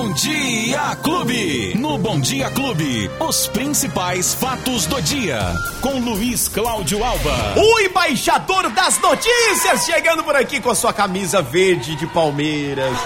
Bom Dia Clube. No Bom Dia Clube, os principais fatos do dia. Com Luiz Cláudio Alba. O embaixador das notícias chegando por aqui com a sua camisa verde de Palmeiras.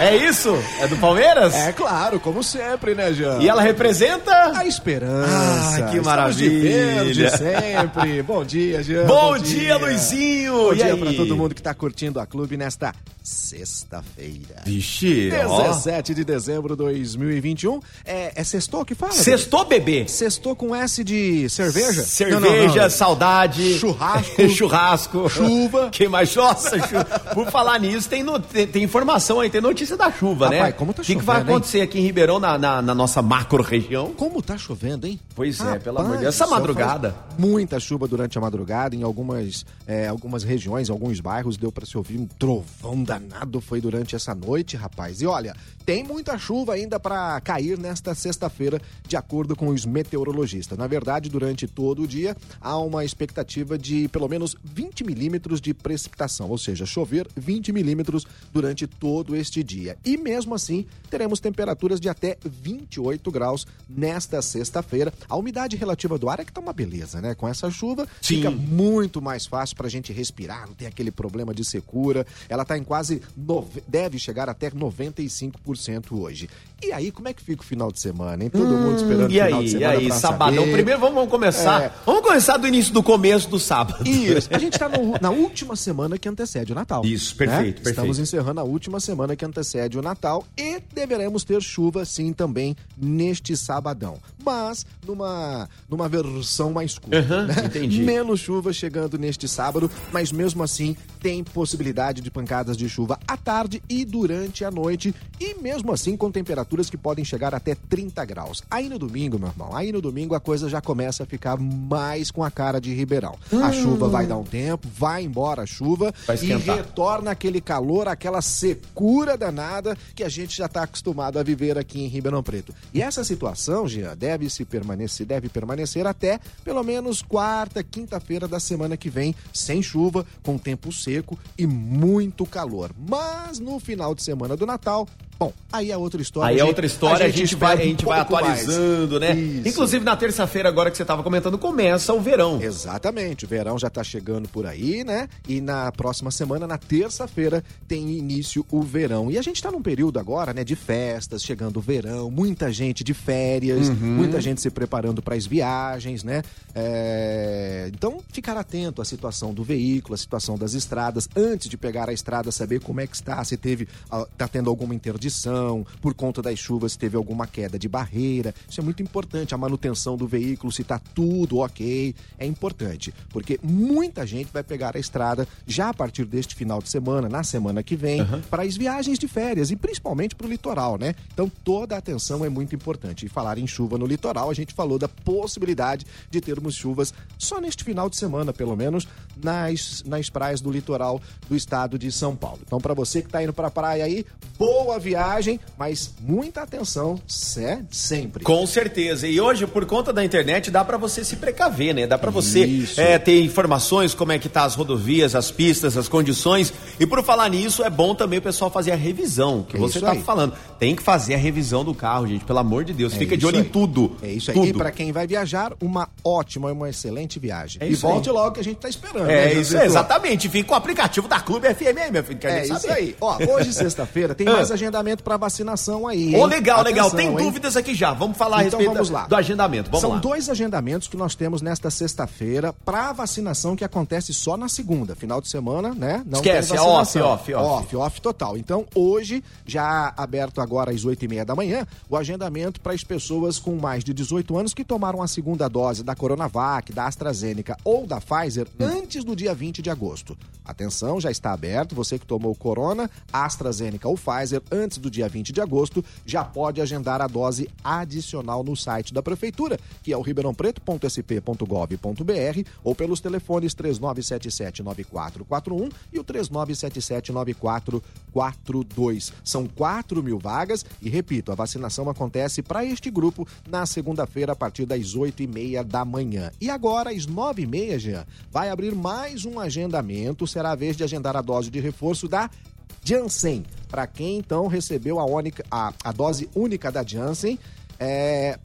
É isso? É do Palmeiras? É claro, como sempre, né, Jean? E ela representa? A esperança. Ah, que maravilha. De verde sempre. Bom dia, Jean. Bom, Bom dia, dia, Luizinho. Bom e dia pra todo mundo que tá curtindo a clube nesta sexta-feira. Vixe, 17 ó. de dezembro de 2021. É, é sextou que fala? Sextou, bebê. Sextou com S de cerveja? Cerveja, não, não, não. saudade. Churrasco. churrasco. Chuva. Quem mais? Nossa, chuva. Por falar nisso, tem, no, tem, tem, informação aí, tem notícia da chuva, Rapaz, né? como tá O que, chovendo, vai acontecer hein? aqui em Ribeirão, na, na, na nossa macro região? Como tá chovendo, hein? Pois Rapaz, é, pelo amor de Deus. Essa madrugada. Muita chuva durante a madrugada em algumas, é, algumas regiões, alguns bairros, deu para se ouvir um trovão danado foi durante essa noite, rapaz. E olha, tem muita chuva ainda para cair nesta sexta-feira, de acordo com os meteorologistas. Na verdade, durante todo o dia, há uma expectativa de pelo menos 20 milímetros de precipitação, ou seja, chover 20 milímetros durante todo este dia. E mesmo assim, teremos temperaturas de até 28 graus nesta sexta-feira. A umidade relativa do ar é que tá uma beleza, né? Com essa chuva, Sim. fica muito mais fácil pra gente respirar, não tem aquele problema de secura. Ela tá em quase, nove... deve chegar até 95% hoje. E aí, como é que fica o final de semana, hein? Todo mundo esperando E o final aí, de e semana aí, pra sabadão. saber. Primeiro vamos, vamos começar. É. Vamos começar do início do começo do sábado. Isso. A gente está na última semana que antecede o Natal. Isso, né? perfeito, perfeito. Estamos encerrando a última semana que antecede o Natal e deveremos ter chuva sim também neste sabadão. Mas numa, numa versão mais curta. Aham, né? entendi. Menos chuva chegando neste sábado, mas mesmo assim tem possibilidade de pancadas de chuva à tarde e durante a noite. E mesmo assim com temperaturas que podem chegar até 30 graus. Aí no domingo, meu irmão, aí no domingo a coisa já começa a ficar mais com a cara de Ribeirão. A chuva vai dar um tempo, vai embora a chuva Vai e retorna aquele calor, aquela secura danada que a gente já está acostumado a viver aqui em Ribeirão Preto. E essa situação, Jean, deve se permanecer, deve permanecer até pelo menos quarta, quinta-feira da semana que vem, sem chuva, com tempo seco e muito calor. Mas no final de semana do Natal, bom, aí é outra história. Aí é gente- outra história, a gente, vai, a espera um gente vai pouco mais. atualizando, né? Isso. Inclusive na terça-feira, agora que você estava comentando, começa o verão. Exatamente, o verão já tá chegando por aí, né? E na próxima semana, na terça-feira, tem início o verão. E a gente tá num período agora, né, de festas, chegando o verão, muita gente de férias, muita gente se preparando para as viagens, né? É, Então, ficar atento à situação do veículo, à situação das estradas, antes de pegar a estrada, saber como é que está, se teve, ah, tá tendo alguma interdição, por conta das chuvas, se teve alguma queda de barreira. Isso é muito importante, a manutenção do veículo, se tá tudo ok, é importante, porque muita gente vai pegar a estrada já a partir deste final de semana, na semana que vem, para as viagens de férias e principalmente para o litoral, né? Então toda a atenção é muito importante. E falar em chuva no litoral, a gente falou da possibilidade de termos chuvas só neste final de semana, pelo menos, nas, nas praias do litoral do estado de São Paulo. Então, para você que tá indo para a praia aí, boa viagem, mas muita atenção, sé- sempre. Com certeza. E hoje, por conta da internet, dá pra você se precaver, né? Dá pra você é, ter informações como é que tá as rodovias, as pistas, as condições. E por falar nisso, é bom também o pessoal fazer a revisão, que É você tá aí. falando. Tem que fazer a revisão do carro, gente, pelo amor de Deus. É Fica de olho em aí. tudo. É isso aí. Tudo. E para quem vai viajar, uma ótima e uma excelente viagem. É e volte aí. logo que a gente tá esperando. É né, isso, José? exatamente. Fica com o aplicativo da Clube FM aí, meu filho. Quer É isso saber. aí. Ó, hoje, sexta-feira, tem Ah. mais agendamento para vacinação aí. Ô, hein? legal, legal. Atenção, Tem hein? dúvidas aqui já. Vamos falar a Então respeito vamos lá. do agendamento. Vamos São lá. dois agendamentos que nós temos nesta sexta-feira para vacinação que acontece só na segunda. Final de semana, né? Não Esquece, tem é vacinação. off, off, off. Off, off total. Então, hoje, já aberto agora às oito e meia da manhã, o agendamento para as pessoas com mais de 18 anos que tomaram a segunda dose da Coronavac, da AstraZeneca ou da Pfizer Hum. antes do dia 20 de agosto. Atenção, já está aberto. Você que tomou Corona, AstraZeneca ou Pfizer antes do dia 20 de agosto, já pode agendar a dose adicional no site da Prefeitura, que é o ribeirãopreto.sp.gov.br ou pelos telefones 3977-9441 e o 3977-9442. São 4 mil vagas e, repito, a vacinação acontece para este grupo na segunda-feira a partir das 8 e meia da manhã. E agora, às 9 e meia, Jean, vai abrir mais um agendamento. Será a vez de agendar a dose de reforço da Janssen. Para quem então recebeu a, única, a, a dose única da Janssen, é,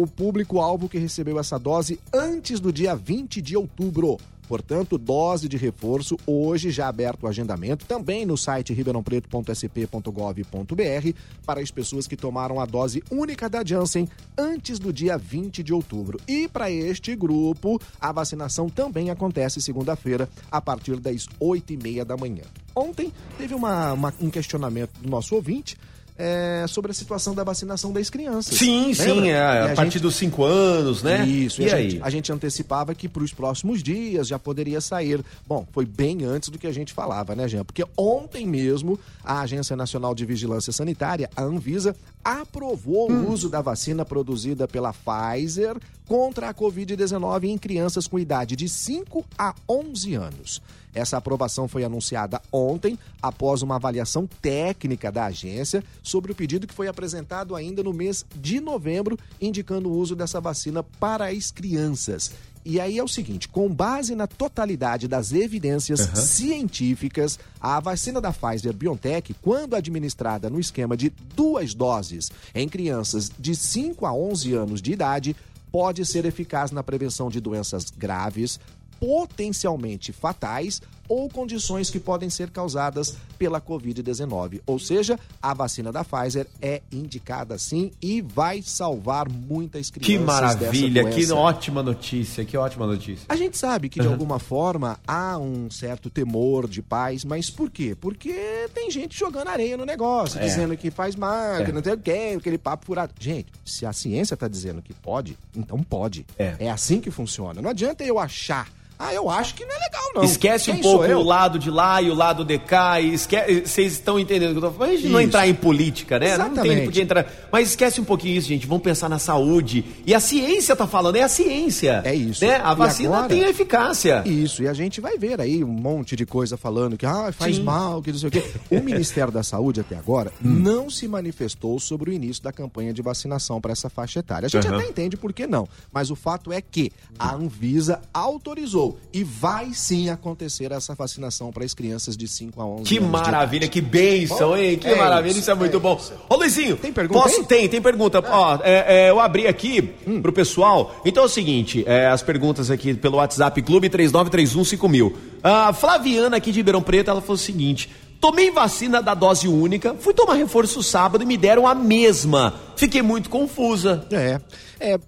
o público-alvo que recebeu essa dose antes do dia 20 de outubro. Portanto, dose de reforço, hoje já aberto o agendamento, também no site ribeirãopreto.sp.gov.br, para as pessoas que tomaram a dose única da Janssen antes do dia 20 de outubro. E para este grupo, a vacinação também acontece segunda-feira, a partir das 8 e meia da manhã. Ontem teve uma, uma, um questionamento do nosso ouvinte é, sobre a situação da vacinação das crianças. Sim, Lembra? sim, é, a, a, partir gente... dos 5 anos, né? Isso, e, e a, aí? Gente, a gente antecipava que para os próximos dias já poderia sair. Bom, foi bem antes do que a gente falava, né, Jean? Porque ontem mesmo a Agência Nacional de Vigilância Sanitária, a Anvisa, aprovou hum. o uso da vacina produzida pela Pfizer contra a Covid-19 em crianças com idade de 5 a 11 anos. Essa aprovação foi anunciada ontem, após uma avaliação técnica da agência sobre o pedido que foi apresentado ainda no mês de novembro, indicando o uso dessa vacina para as crianças. E aí é o seguinte: com base na totalidade das evidências uhum. científicas, a vacina da Pfizer BioNTech, quando administrada no esquema de duas doses em crianças de 5 a 11 anos de idade, pode ser eficaz na prevenção de doenças graves, potencialmente fatais ou condições que podem ser causadas pela Covid-19. Ou seja, a vacina da Pfizer é indicada sim e vai salvar muitas crianças. Que maravilha, que ótima notícia, que ótima notícia. A gente sabe que de uhum. alguma forma há um certo temor de pais, mas por quê? Porque tem gente jogando areia no negócio, é. dizendo que faz mal, é. que não tem o quê, aquele papo furado. Gente, se a ciência está dizendo que pode, então pode. É. é assim que funciona. Não adianta eu achar ah, eu acho que não é legal, não. Esquece Quem um pouco o lado de lá e o lado de cá. E esque... Vocês estão entendendo o que eu tô falando? Não entrar em política, né? Exatamente. Não tem entrar. Mas esquece um pouquinho isso, gente. Vamos pensar na saúde. E a ciência tá falando, é a ciência. É isso. Né? A vacina agora... tem eficácia. Isso. E a gente vai ver aí um monte de coisa falando que ah, faz Sim. mal, que não sei o quê. O Ministério da Saúde até agora hum. não se manifestou sobre o início da campanha de vacinação para essa faixa etária. A gente uhum. até entende por que não. Mas o fato é que a Anvisa autorizou e vai sim acontecer essa vacinação para as crianças de 5 a 11 que anos. Que maravilha, que bênção, hein? Que é maravilha, isso, isso é muito é bom. Isso. Ô Luizinho, tem pergunta? Posso? Tem, tem pergunta. Ah. Ó, é, é, eu abri aqui hum. pro pessoal. Então é o seguinte: é, as perguntas aqui pelo WhatsApp Clube 39315000. A Flaviana aqui de Ribeirão Preto, ela falou o seguinte. Tomei vacina da dose única, fui tomar reforço sábado e me deram a mesma. Fiquei muito confusa. É, é,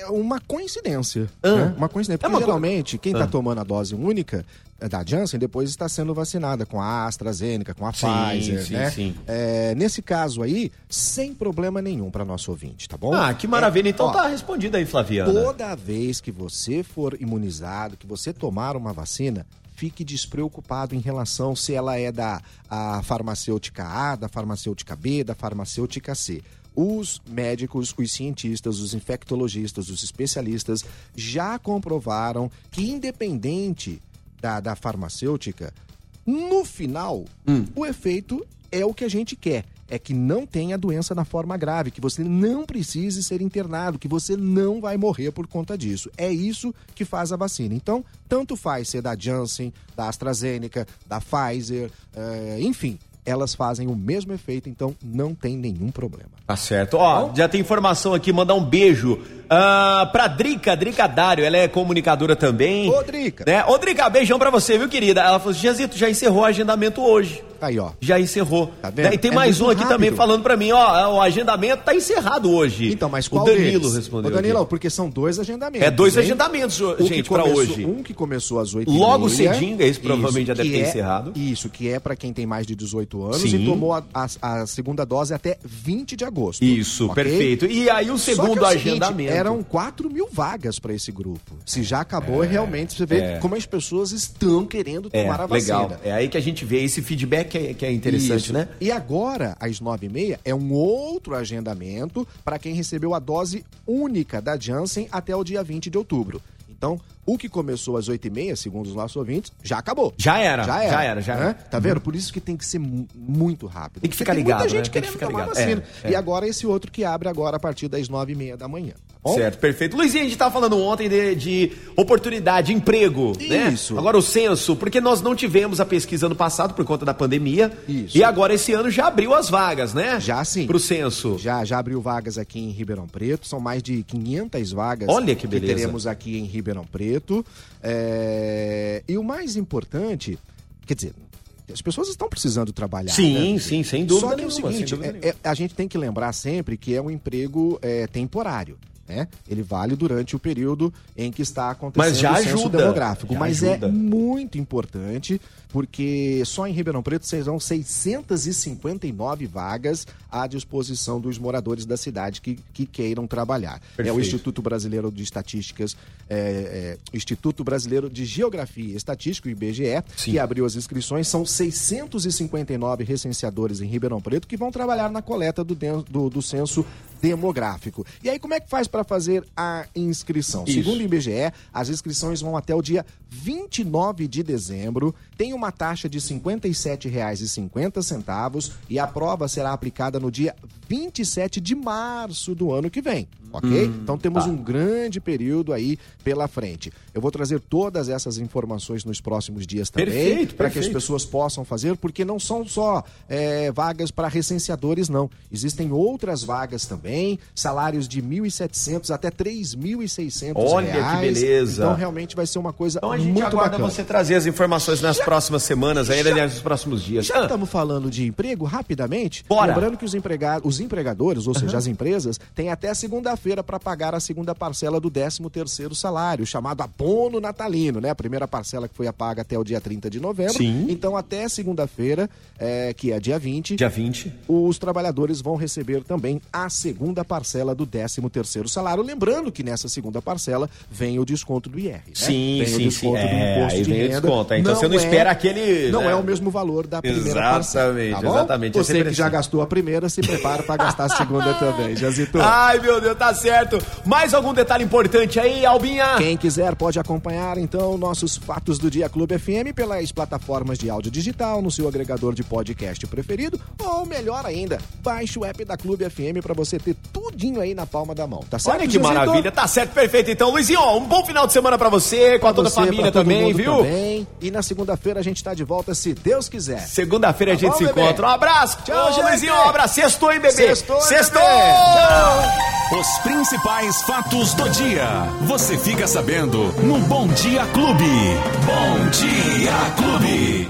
é uma coincidência. Ah. Né? Uma coincidência. Porque é uma geralmente, quem está ah. tomando a dose única é, da Janssen depois está sendo vacinada com a AstraZeneca, com a sim, Pfizer, sim, né? Sim. É, nesse caso aí, sem problema nenhum para nosso ouvinte, tá bom? Ah, que maravilha. É, então ó, tá respondido aí, Flaviana. Toda vez que você for imunizado, que você tomar uma vacina, fique despreocupado em relação se ela é da a farmacêutica A, da farmacêutica B, da farmacêutica C os médicos, os cientistas, os infectologistas, os especialistas já comprovaram que, independente da, da farmacêutica, no final, hum. o efeito é o que a gente quer. É que não tenha doença na forma grave, que você não precise ser internado, que você não vai morrer por conta disso. É isso que faz a vacina. Então, tanto faz ser da Janssen, da AstraZeneca, da Pfizer, é, enfim, elas fazem o mesmo efeito, então não tem nenhum problema. Tá certo. Ó, já tem informação aqui, mandar um beijo uh, pra Drica, Drica Dário, ela é comunicadora também. Ô, Drica. Né? Ô, Drica, beijão pra você, viu, querida? Ela falou assim, Jezito, já encerrou o agendamento hoje. Aí, ó. Já encerrou. Tá vendo? E tem é mais um aqui rápido. também falando pra mim, ó, o agendamento tá encerrado hoje. Então, mas qual O Danilo deles? respondeu. O Danilo, aqui. porque são dois agendamentos. É dois hein? agendamentos, gente, pra hoje. Um que começou às 8 Logo cedinho, esse provavelmente já deve ter é, encerrado. Isso, que é pra quem tem mais de 18 anos Sim. e tomou a, a, a, segunda dose até 20 de agosto. Isso, okay? perfeito. E aí o segundo é o agendamento. Seguinte, eram 4 mil vagas para esse grupo. Se já acabou, é, realmente você vê é. como as pessoas estão querendo é, tomar a vacina. Legal. É aí que a gente vê esse feedback que é, que é interessante, Isso. né? E agora, às 9h30, é um outro agendamento para quem recebeu a dose única da Janssen até o dia 20 de outubro. Então, o que começou às 8h30, segundo os nossos ouvintes, já acabou. Já era. Já era. Já era, já era. Né? Tá vendo? Por isso que tem que ser muito rápido. Tem que ficar ligado, muita gente né? Tem que querendo ficar tomar ligado. vacina. É, é. E agora esse outro que abre agora a partir das 9h30 da manhã. tá bom? Certo, perfeito. Luizinho, a gente estava falando ontem de, de oportunidade, emprego, né? Isso. Agora o censo, porque nós não tivemos a pesquisa ano passado por conta da pandemia. Isso. E agora esse ano já abriu as vagas, né? Já sim. Pro censo. Já, já abriu vagas aqui em Ribeirão Preto, são mais de 500 vagas Olha que beleza. teremos aqui em Ribeirão Preto. É, E o mais importante, quer dizer, as pessoas estão precisando trabalhar. Sim, né? sim, sem dúvida Só que é o nenhuma, seguinte, é- é- a gente tem que lembrar sempre que é um emprego é, temporário. Né? Ele vale durante o período em que está acontecendo Mas já o censo ajuda, demográfico. já mas ajuda. é muito importante, porque só em Ribeirão Preto serão 659 vagas à disposição dos moradores da cidade que, que queiram trabalhar. É Perfeito. o Instituto Brasileiro de Estatísticas, é, é, Instituto Brasileiro de Geografia e Estatística, o IBGE, Sim. que abriu as inscrições. São 659 recenseadores em Ribeirão Preto que vão trabalhar na coleta do, do, do censo demográfico. E aí, como é que faz para fazer a inscrição? Isso. Segundo o IBGE, as inscrições vão até o dia 29 de dezembro, tem uma taxa de R$ 57,50 e a prova será aplicada no dia 27 de março do ano que vem, ok? então temos tá. um grande período aí pela frente. Eu vou trazer todas essas informações nos próximos dias também, para que as pessoas possam fazer, porque não são só é, vagas para recenseadores, não. Existem outras vagas também, salários de 1.700 até 3.600 Olha que reais. beleza. Então realmente vai ser uma coisa Então gente muito aguarda bacana. você trazer as informações nas próximas semanas, aí, aliás, nos próximos dias. Já Ah, estamos falando de emprego, rapidamente. Bora. Lembrando que os, empregado, os empregadores, ou seja, as empresas, têm até segunda-feira para pagar a segunda parcela do 13º salário, chamado abono natalino, né? A primeira parcela que foi a paga até o dia 30 de novembro. Sim. Então, até segunda-feira, é, que é dia 20, Dia 20. os trabalhadores vão receber também a segunda parcela do 13º salário. Lembrando que nessa segunda parcela vem o desconto do IR. né? Sim, vem sim, o desconto sim. do É, imposto aí de vem o renda. desconto, então você não espera aquele, Não né? é o mesmo valor da primeira Exatamente, parcela. tá bom? exatamente. É Você que já assim. gastou a primeira, se prepara para gastar a segunda também. Jazito. Ai, meu Deus, tá certo. Mais algum detalhe importante aí, Albinha? Quem quiser pode acompanhar então nossos Fatos do Dia Clube FM pelas plataformas de áudio digital, no seu agregador de podcast preferido, ou melhor ainda, baixe o app da Clube FM para você ter tudinho aí na palma da mão, tá certo? Olha que maravilha, tá certo, perfeito. Então, Luizinho, ó, um bom final de semana pra você, com a toda a Você, família também, viu? também. E na segunda-feira a gente tá de volta, se Deus quiser. Segunda-feira a Tá gente bom, se bebê? encontra. Um abraço. Tchau, Ô. Luizinho, um abraço. Sextou, hein, bebê? Sextou, Sextou! bebê? Os principais fatos do dia. Você fica sabendo no Bom Dia Clube. Bom Dia Clube.